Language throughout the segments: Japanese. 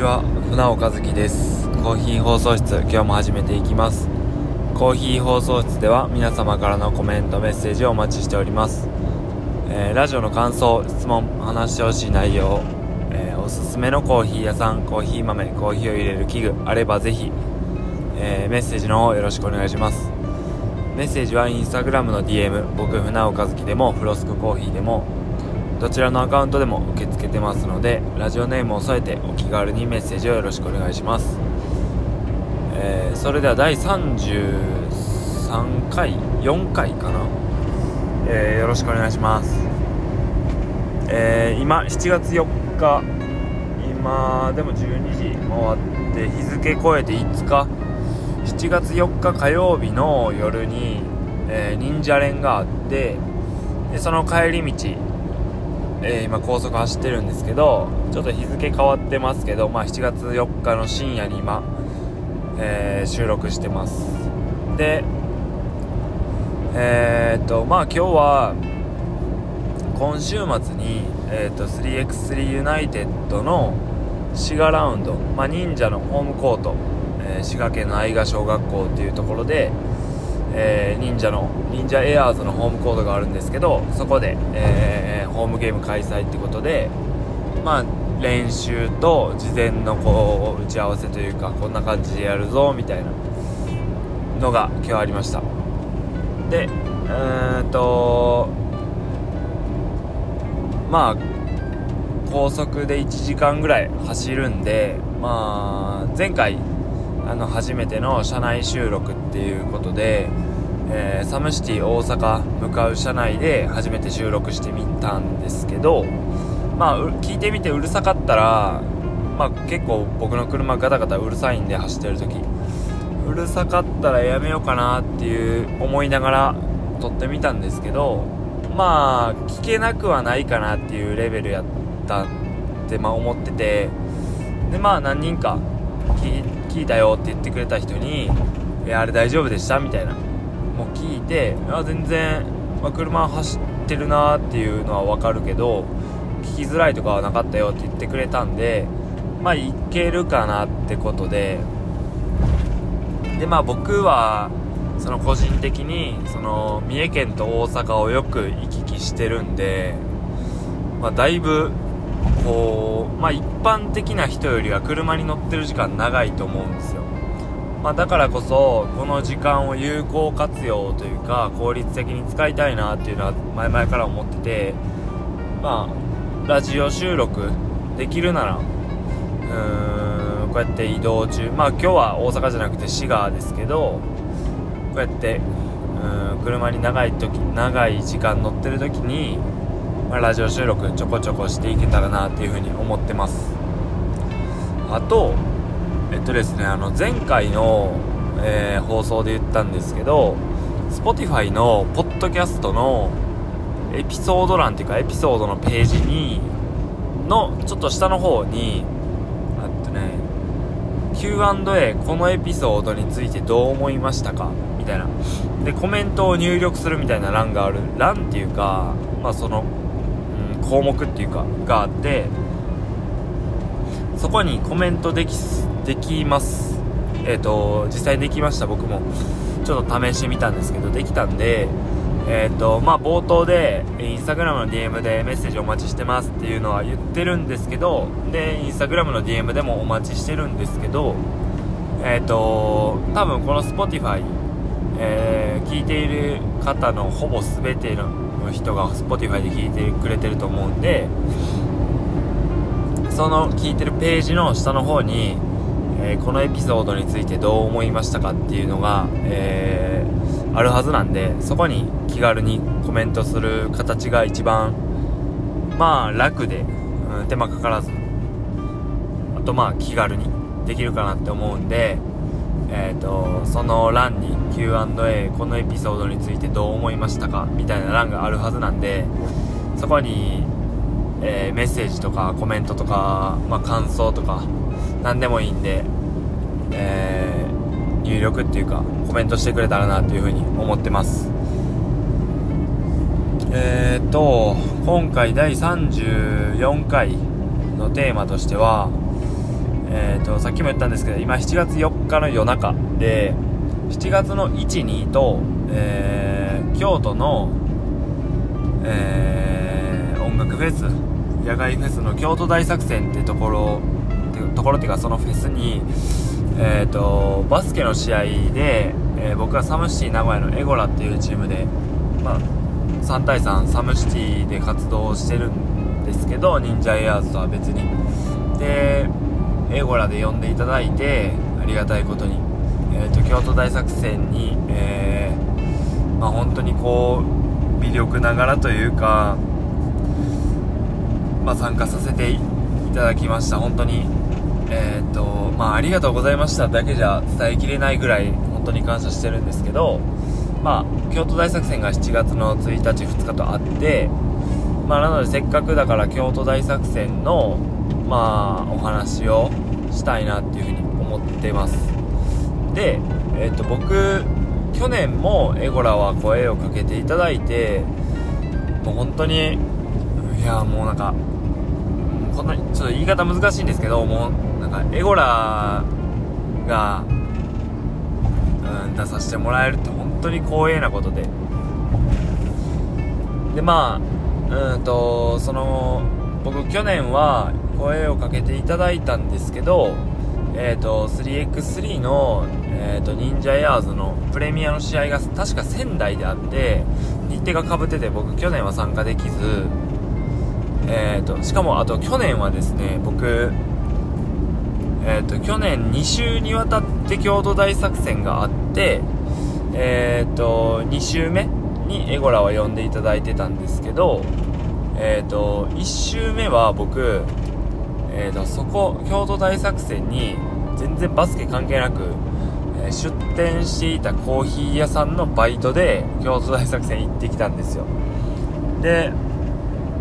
ちは。船尾和樹です。コーヒー放送室今日も始めていきます。コーヒー放送室では皆様からのコメントメッセージをお待ちしております、えー、ラジオの感想質問話してほしい内容、えー、おすすめのコーヒー屋さんコーヒー豆コーヒーを入れる器具あればぜひ、えー、メッセージの方よろしくお願いします。メッセージはインスタグラムの DM 僕船尾和樹でもフロスクコーヒーでもどちらのアカウントでも受け付けてますのでラジオネームを添えてお気軽にメッセージをよろしくお願いします、えー、それでは第33回4回かな、えー、よろしくお願いします、えー、今7月4日。今でも12時回って日付超えて5日。7月4日火曜日の夜に、え忍者連があってでその帰り道えー、今高速走ってるんですけどちょっと日付変わってますけど、まあ、7月4日の深夜に今、えー、収録してます。でえー、っとまあ今日は今週末に、えー、っと 3x3 ユナイテッドの滋賀ラウンド、まあ、忍者のホームコート、え滋賀県の愛賀小学校っていうところで、えー、忍者の忍者エアーズのホームコートがあるんですけどそこで、えー、ホームゲーム開催ってことでまあ練習と事前のこう打ち合わせというかこんな感じでやるぞみたいなのが今日ありました。でうんとまあ高速で1時間ぐらい走るんでまあ前回あの初めての車内収録っていうことで、えー、サムシティ大阪向かう車内で初めて収録してみたんですけどまあ聞いてみてうるさかったらまあ結構僕の車ガタガタうるさいんで走ってる時うるさかったらやめようかなっていう思いながら撮ってみたんですけどまあ聞けなくはないかなっていうレベルやったってまあ思っててでまあ何人か聞いて聞いたよって言ってくれた人に「えあれ大丈夫でした?」みたいなも聞いてあ全然、まあ、車走ってるなっていうのは分かるけど聞きづらいとかはなかったよって言ってくれたんでまあいけるかなってことででまあ僕はその個人的にその三重県と大阪をよく行き来してるんで、まあ、だいぶこう、まあ、一般的な人よりは車に乗ってる時間長いと思うんですよ。まあ、だからこそ、この時間を有効活用というか、効率的に使いたいなっていうのは前々から思ってて、まあ、ラジオ収録できるなら、うーん、こうやって移動中、まあ今日は大阪じゃなくて滋賀ですけど、こうやって、うん、車に長い時、長い時間乗ってる時に、まあ、ラジオ収録ちょこちょこしていけたらなっていうふうに思ってます。あとえっとですねあの前回の、えー、放送で言ったんですけど Spotify のポッドキャストのエピソード欄っていうかエピソードのページにのちょっと下の方にあとね Q&A このエピソードについてどう思いましたか？みたいな。でコメントを入力するみたいな欄がある。欄っていうかまあそのうん項目っていうかがあってそこにコメントできできます。えっ、ー、と実際できました。僕も。ちょっと試してみたんですけどできたんでえっ、ー、とまあ冒頭でインスタグラムの DM でメッセージお待ちしてますっていうのは言ってるんですけどでインスタグラムの DM でもお待ちしてるんですけどえっ、ー、と多分この Spotify えー、聞いている方のほぼ全ての人が Spotify で聞いてくれてると思うんでその聞いてるページの下の方に、えー、このエピソードについてどう思いましたかっていうのが、えー、あるはずなんでそこに気軽にコメントする形が一番まあ楽で、うん、手間かからずあとまあ気軽にできるかなって思うんでえーと、その欄に Q&A このエピソードについてどう思いましたかみたいな欄があるはずなんでそこに、えー、メッセージとかコメントとか、まあ、感想とか何でもいいんで、えー、入力っていうかコメントしてくれたらなというふうに思ってます。えーと今回第34回のテーマとしてはえっ、と、さっきも言ったんですけど、今7月4日の夜中で、7月の1、2と、えー、京都の、えー、音楽フェス、野外フェスの京都大作戦ってところ、ところっていうかそのフェスに、え、ー、と、バスケの試合で、えー、僕はサムシティ名古屋のエゴラっていうチームで、まあ、3対3サムシティで活動してるんですけど忍者エアーズとは別に。でエゴラで呼んでいただいてありがたいことに、えーと、京都大作戦に、えー、まあ、本当にこう微力ながらというか、まあ、参加させていただきました。本当にえっ、ー、とまあありがとうございましただけじゃ伝えきれないぐらい本当に感謝してるんですけどまあ、京都大作戦が7月の1日、2日とあって、まあ、なのでせっかくだから京都大作戦の、まあ、お話をしたいなっていうふうに思ってます。で、えっ、ー、と、僕、去年もエゴラは声をかけていただいて、もう本当に、いや、もうなんか、こんなに、ちょっと言い方難しいんですけど、もう、なんか、エゴラが、うん、出させてもらえるって本当に光栄なことで。でまあうんとその僕去年は声をかけていただいたんですけどえ、ー、と 3x3 の、えーと、忍者エアーズのプレミアの試合が確か仙台であって日程がかぶってて僕去年は参加できずえーと、しかもあと去年はですね僕えーと去年2週にわたって京都大作戦があってえ、ー、と、2週目にエゴラは呼んでいただいてたんですけど、え、ー、と、1週目は僕、え、ー、と、そこ、京都大作戦に全然バスケ関係なく、え出店していたコーヒー屋さんのバイトで京都大作戦行ってきたんですよ。で、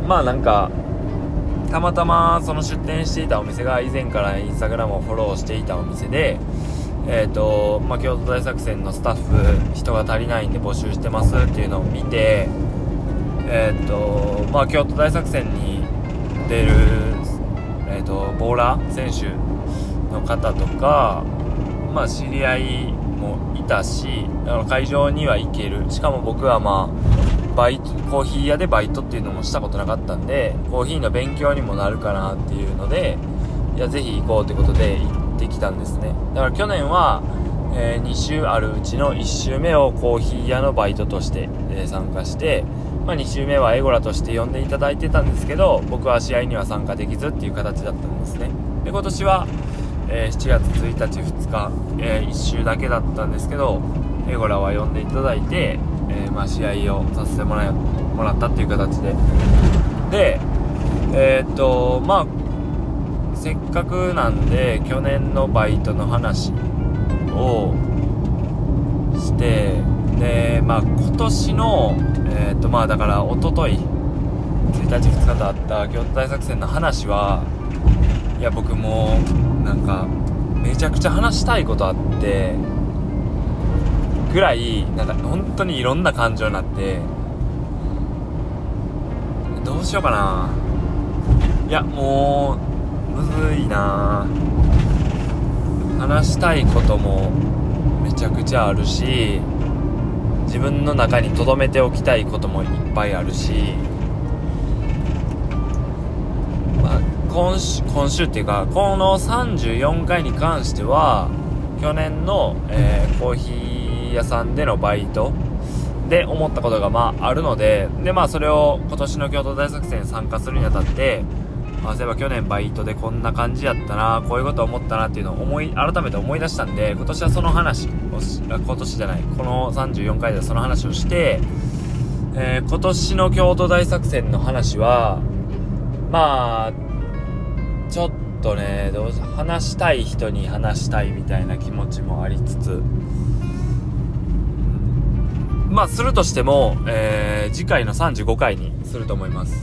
まあなんか、たまたまその出店していたお店が以前からインスタグラムをフォローしていたお店で、えーとまあ、京都大作戦のスタッフ人が足りないんで募集してますっていうのを見て、えーとまあ、京都大作戦に出る、えーと、ボーラー選手の方とか、まあ、知り合いもいたし会場には行ける。しかも僕は、まあ、バイトコーヒー屋でバイトっていうのもしたことなかったんでコーヒーの勉強にもなるかなっていうのでいやぜひ行こうってことで行って。きたんですねだから去年は、えー、2週あるうちの1週目をコーヒー屋のバイトとして、えー、参加して、まあ、2週目はエゴラとして呼んでいただいてたんですけど僕は試合には参加できずっていう形だったんですねで今年は、えー、7月1日2日、え1週だけだったんですけどエゴラは呼んでいただいて、えまあ、試合をさせてもらもらったっていう形で。でえー、っとまあせっかくなんで去年のバイトの話をしてでまあ今年のえっ、とまあだから一昨日1日2日とあった京都大作戦の話はいや僕もなんかめちゃくちゃ話したいことあってぐらいなんか本当にいろんな感情になってどうしようかな。いやもうむずいな。話したいこともめちゃくちゃあるし自分の中に留めておきたいこともいっぱいあるし、まあ、今週今週っていうかこの34回に関しては去年の、えー、コーヒー屋さんでのバイトで思ったことがまああるのででまあそれを今年の京都大作戦参加するにあたってあ、そういえば去年バイトでこんな感じやったな、こういうこと思ったなっていうのを思い、改めて思い出したんで、今年はその話を今年じゃない、この34回ではその話をして、えー、今年の京都大作戦の話は、まあ、ちょっとね、どう話したい人に話したいみたいな気持ちもありつつ、まあ、するとしても、えー、次回の35回にすると思います。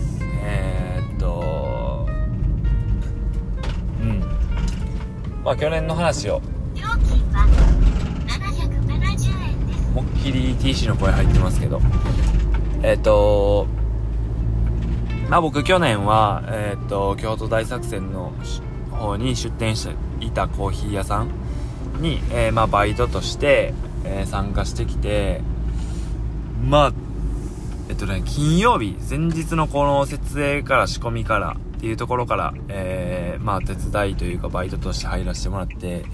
えーと、うん。まあ去年の話を。料金は770円ですもっきり TC の声入ってますけど。えっ、とまあ僕去年は、えっ、と京都大作戦の方に出店していたコーヒー屋さんに、えー、まあ、バイトとして、えー、参加してきて、まあ、えっとね、金曜日、前日のこの設営から仕込みからっていうところから、えー、まあ、手伝いというかバイトとして入らせてもらって、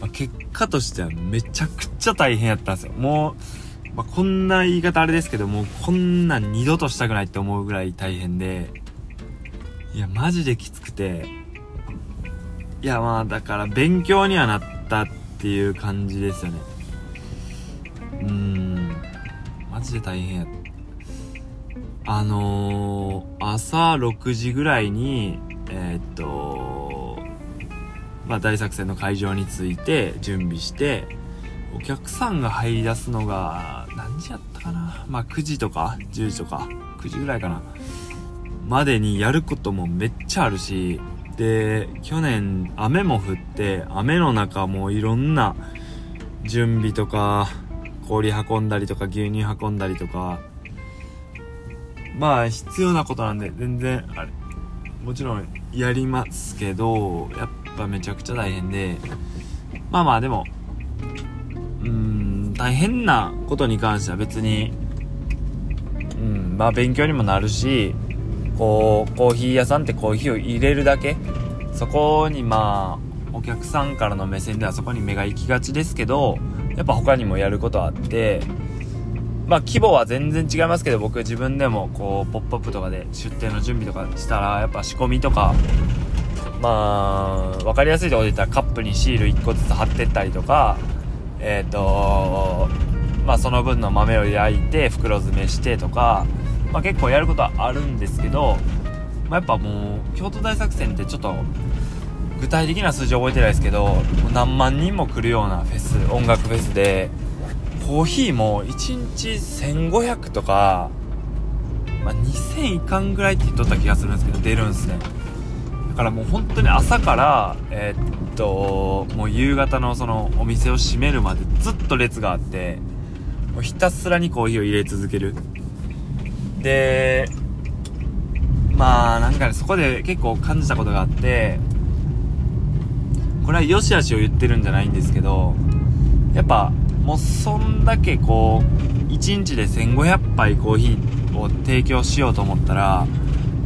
まあ、結果としてはめちゃくちゃ大変やったんですよ。もう、まあ、こんな言い方あれですけどもう、こんなん二度としたくないって思うぐらい大変で、いや、マジできつくて、いや、まあ、だから勉強にはなったっていう感じですよね。うん、ジで大変や。あのー、朝6時ぐらいに、えー、っと、まあ、大作戦の会場に着いて、準備して、お客さんが入り出すのが、何時やったかな？まあ、9時とか、10時とか、9時ぐらいかな？までにやることもめっちゃあるし、で、去年雨も降って、雨の中もいろんな準備とか、氷運んだりとか牛乳運んだりとか、まあ必要なことなんで全然、あれ、もちろんやりますけど、やっぱめちゃくちゃ大変で、まあまあでも、うん、大変なことに関しては別に、うん、まあ勉強にもなるし、こうコーヒー屋さんってコーヒーを入れるだけ。そこにまあお客さんからの目線ではそこに目が行きがちですけどやっぱ他にもやることあってまあ規模は全然違いますけど僕自分でもこうポップアップとかで出店の準備とかしたらやっぱ仕込みとかまあ分かりやすいところで言ったらカップにシール1個ずつ貼ってったりとかえっ、ー、とまあその分の豆を焼いて袋詰めしてとかまあ、結構やることはあるんですけど、まあ、やっぱもう京都大作戦ってちょっと具体的な数字覚えてないですけど何万人も来るようなフェス音楽フェスでコーヒーも1日1500とか、まあ、2000いかんぐらいって言っとった気がするんですけど出るんすね。だからもう本当に朝からえー、っともう夕方のそのお店を閉めるまでずっと列があってもうひたすらにコーヒーを入れ続ける。で、まあなんかね、そこで結構感じたことがあって、これは良し悪しを言ってるんじゃないんですけど、やっぱもうそんだけこう、1日で1500杯コーヒーを提供しようと思ったら、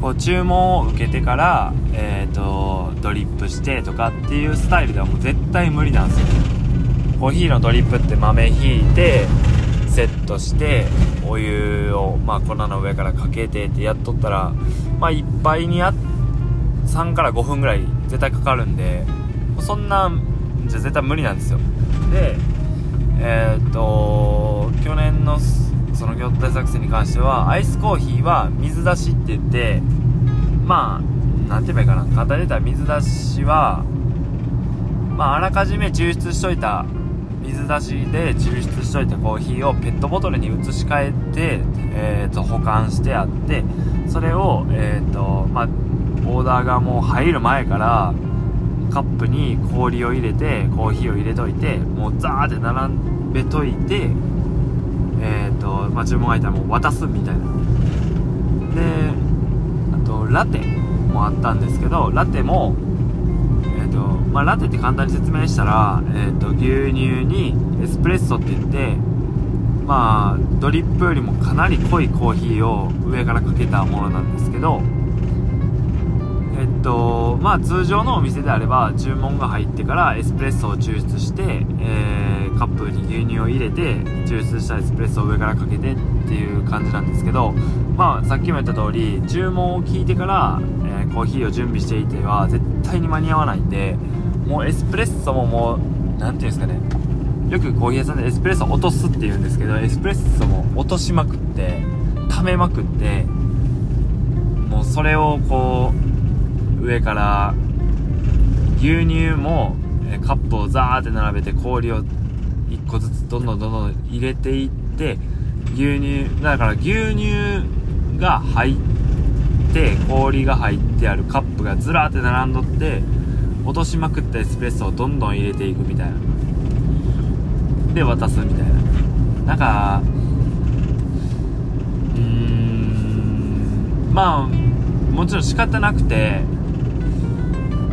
こう注文を受けてから、えっ、ー、と、ドリップしてとかっていうスタイルではもう絶対無理なんですよ。コーヒーのドリップって豆ひいて、セットしてお湯を、まあ、粉の上からかけてってやっとったら、まあ、いっぱいにあ3から5分ぐらい絶対かかるんでそんなじゃ絶対無理なんですよ。でえー、っと去年のその京都大作戦に関してはアイスコーヒーは水出しって言ってまあ何て言えばいいかな。簡単に言ったら水出しはまああらかじめ抽出しといた水出しで抽出しといたコーヒーをペットボトルに移し替えて、えーと、保管してあってそれを、えーとまあ、オーダーがもう入る前からカップに氷を入れてコーヒーを入れといてもうザーって並べといてえーとまあ、注文がいたらもう渡すみたいな。であとラテもあったんですけどラテもえーとまあ、ラテって簡単に説明したら、えーと、牛乳にエスプレッソって言ってまあドリップよりもかなり濃いコーヒーを上からかけたものなんですけどっとまあ通常のお店であれば注文が入ってからエスプレッソを抽出して、えー、カップに牛乳を入れて抽出したエスプレッソを上からかけてっていう感じなんですけどまあさっきも言った通り注文を聞いてから、えー、コーヒーを準備していては絶対に間に合わないんでもうエスプレッソももう何ていうんですかね。よくコーヒー屋さんでエスプレッソ落とすって言うんですけどエスプレッソも落としまくって溜めまくってもうそれをこう上から牛乳もカップをザーって並べて氷を1個ずつどんどんどんどん入れていって牛乳だから牛乳が入って氷が入ってあるカップがずらーって並んどって落としまくったエスプレッソをどんどん入れていくみたいな。で渡すみたいな。なんかうーんまあもちろん仕方なくて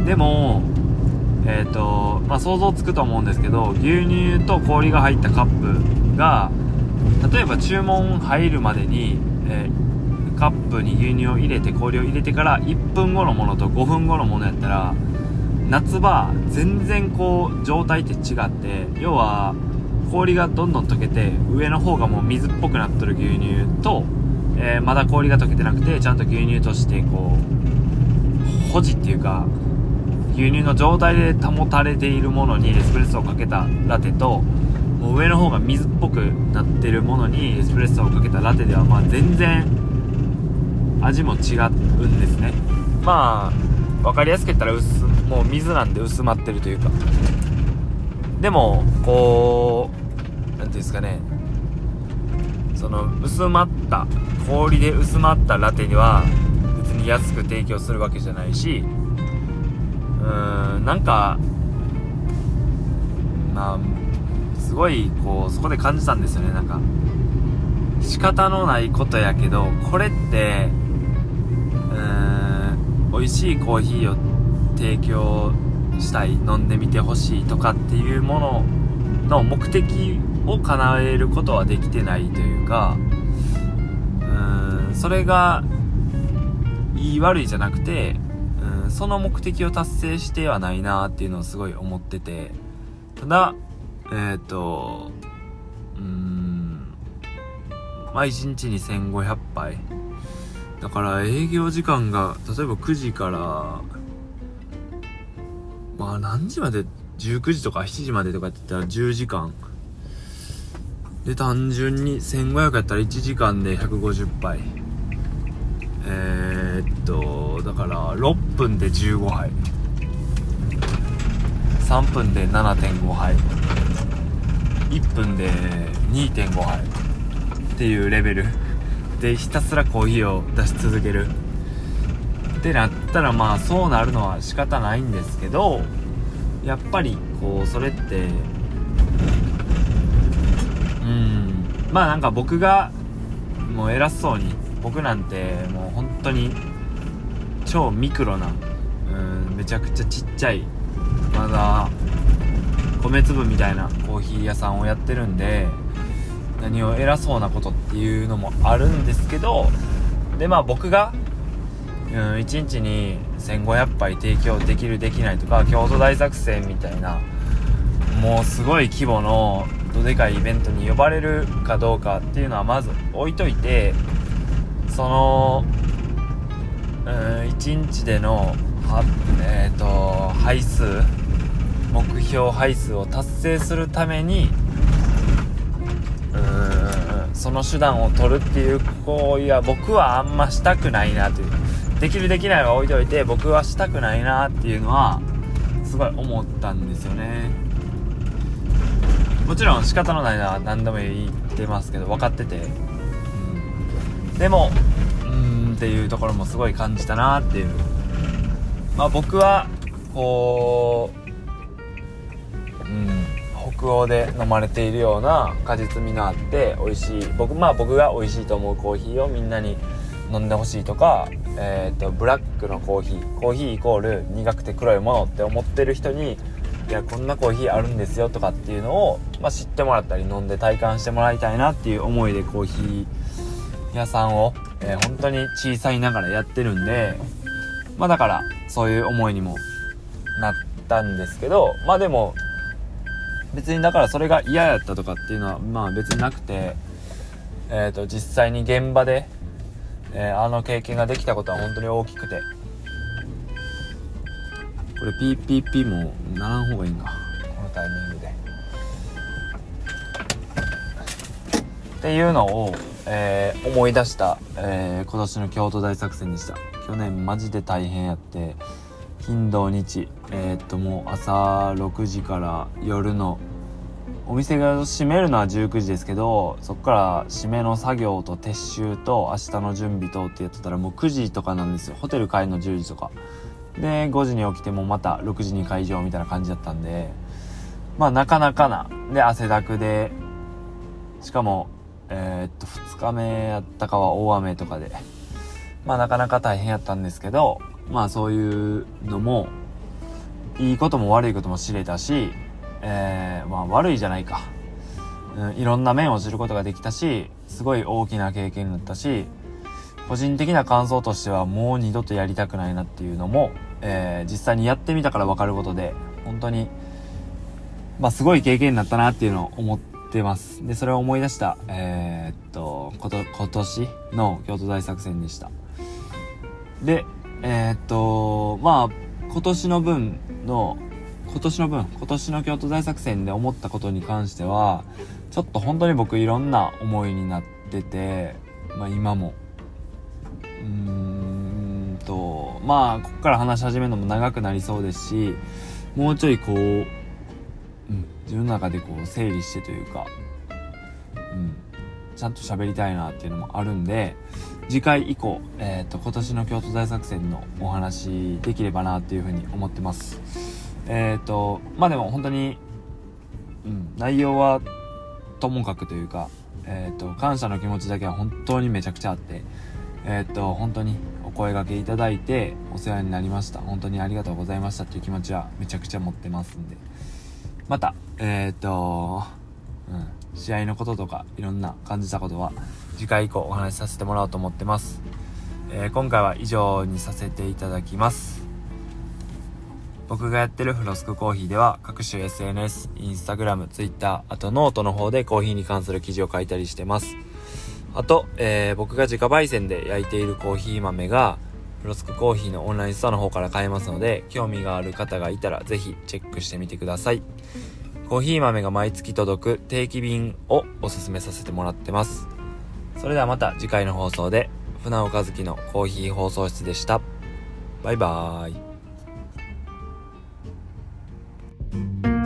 でもえっ、ー、とまあ想像つくと思うんですけど牛乳と氷が入ったカップが例えば注文入るまでに、えー、カップに牛乳を入れて氷を入れてから1分後のものと5分後のものやったら夏場全然こう状態って違って要は氷がどんどん溶けて上の方がもう水っぽくなっとる牛乳と、えー、まだ氷が溶けてなくてちゃんと牛乳としてこう保持っていうか牛乳の状態で保たれているものにエスプレッソをかけたラテともう上の方が水っぽくなってるものにエスプレッソをかけたラテではまあ全然味も違うんですね。まあ分かりやすく言ったら薄もう水なんで薄まってるというか。でもこう何ていうんですかね。その薄まった氷で薄まったラテには別に安く提供するわけじゃないしうんなんかまあすごいこうそこで感じたんですよね。なんか仕方のないことやけどこれってうん美味しいコーヒーを提供したい飲んでみてほしいとかっていうものの目的を叶えることはできてないというかうんそれがいい悪いじゃなくてその目的を達成してはないなっていうのをすごい思ってて。ただえっ、ー、とうーんまあ1日に1500杯。だから営業時間が例えば9時からまあ何時まで19時とか7時までとかって言ったら10時間。で単純に1500やったら1時間で150杯。えー、っとだから6分で15杯。3分で7.5杯。1分で2.5杯。っていうレベル。でひたすらコーヒーを出し続ける。ってなったらまあそうなるのは仕方ないんですけどやっぱりこうそれってうん。まあなんか僕がもう偉そうに僕なんてもう本当に超ミクロなうんめちゃくちゃちっちゃいまだ米粒みたいなコーヒー屋さんをやってるんで何を偉そうなことっていうのもあるんですけどでまあ僕が、うん、1日に1500杯提供できるできないとか京都大作戦みたいなもうすごい規模のどでかいイベントに呼ばれるかどうかっていうのはまず置いといてそのうん1日でのはえっ、ー、と配数目標配数を達成するためにうんその手段を取るっていう行為は僕はあんましたくないなという。できるできないは置いといて僕はしたくないなっていうのはすごい思ったんですよね。もちろん仕方のないのは何度も言ってますけど分かってて。うん。でもっていうところもすごい感じたなっていう。まあ僕はこううん北欧で飲まれているような果実味のあって美味しい。僕まあ僕が美味しいと思うコーヒーをみんなに飲んでほしいとか、えーと、ブラックのコーヒー。コーヒーイコール苦くて黒いものって思ってる人にいやこんなコーヒーあるんですよとかっていうのを、まあ、知ってもらったり飲んで体感してもらいたいなっていう思いでコーヒー屋さんを、えー、本当に小さいながらやってるんで、まあだから、そういう思いにもなったんですけど、まあでも、別にだからそれが嫌やったとかっていうのは、まあ別になくて、えっ、ー、と、実際に現場で、えー、あの経験ができたことは本当に大きくて、これ PPP もならん方がいいんか。このタイミングで。っていうのを、えー、思い出した、えー、今年の京都大作戦でした。去年マジで大変やって金土日えー、っともう朝6時から夜のお店が閉めるのは19時ですけどそこから閉めの作業と撤収と明日の準備とってやってたらもう9時とかなんですよ。ホテル帰るの10時とか。で5時に起きてもまた6時に会場みたいな感じだったんでまあなかなかなで汗だくでしかもえー、っと、2日目やったかは大雨とかで、まあなかなか大変やったんですけど、まあそういうのも、いいことも悪いことも知れたし、えー、まあ悪いじゃないか。うん、いろんな面を知ることができたし、すごい大きな経験になったし、個人的な感想としてはもう二度とやりたくないなっていうのも、えー、実際にやってみたから分かることで、本当に、まあすごい経験になったなっていうのを思ってます。で、それを思い出した、えー、っと、こと、今年の京都大作戦でした。で、えー、っと、まあ、今年の分の、今年の分、今年の京都大作戦で思ったことに関しては、ちょっと本当に僕いろんな思いになってて、まあ今も。うーんと、まあ、ここから話し始めるのも長くなりそうですし、もうちょいこう、自分の中でこう整理してというか、うん、ちゃんと喋りたいなっていうのもあるんで、次回以降、えっ、ー、と、今年の京都大作戦のお話できればなっていうふうに思ってます。えっ、ー、と、まあでも本当に、うん、内容はともかくというか、えっ、ー、と、感謝の気持ちだけは本当にめちゃくちゃあって、えっ、と、本当にお声掛けいただいてお世話になりました。本当にありがとうございましたっていう気持ちはめちゃくちゃ持ってますんで。また、えっ、と、うん、試合のこととかいろんな感じたことは次回以降お話しさせてもらおうと思ってます。えー、今回は以上にさせていただきます。僕がやってるフロスクコーヒーでは各種 SNS、インスタグラム、ツイッター、あとノートの方でコーヒーに関する記事を書いたりしてます。あと、えー、僕が自家焙煎で焼いているコーヒー豆がブロスクコーヒーのオンラインストアの方から買えますので、興味がある方がいたらぜひチェックしてみてください。コーヒー豆が毎月届く定期便をおすすめさせてもらってます。それではまた次回の放送で、船岡月のコーヒー放送室でした。バイバーイ。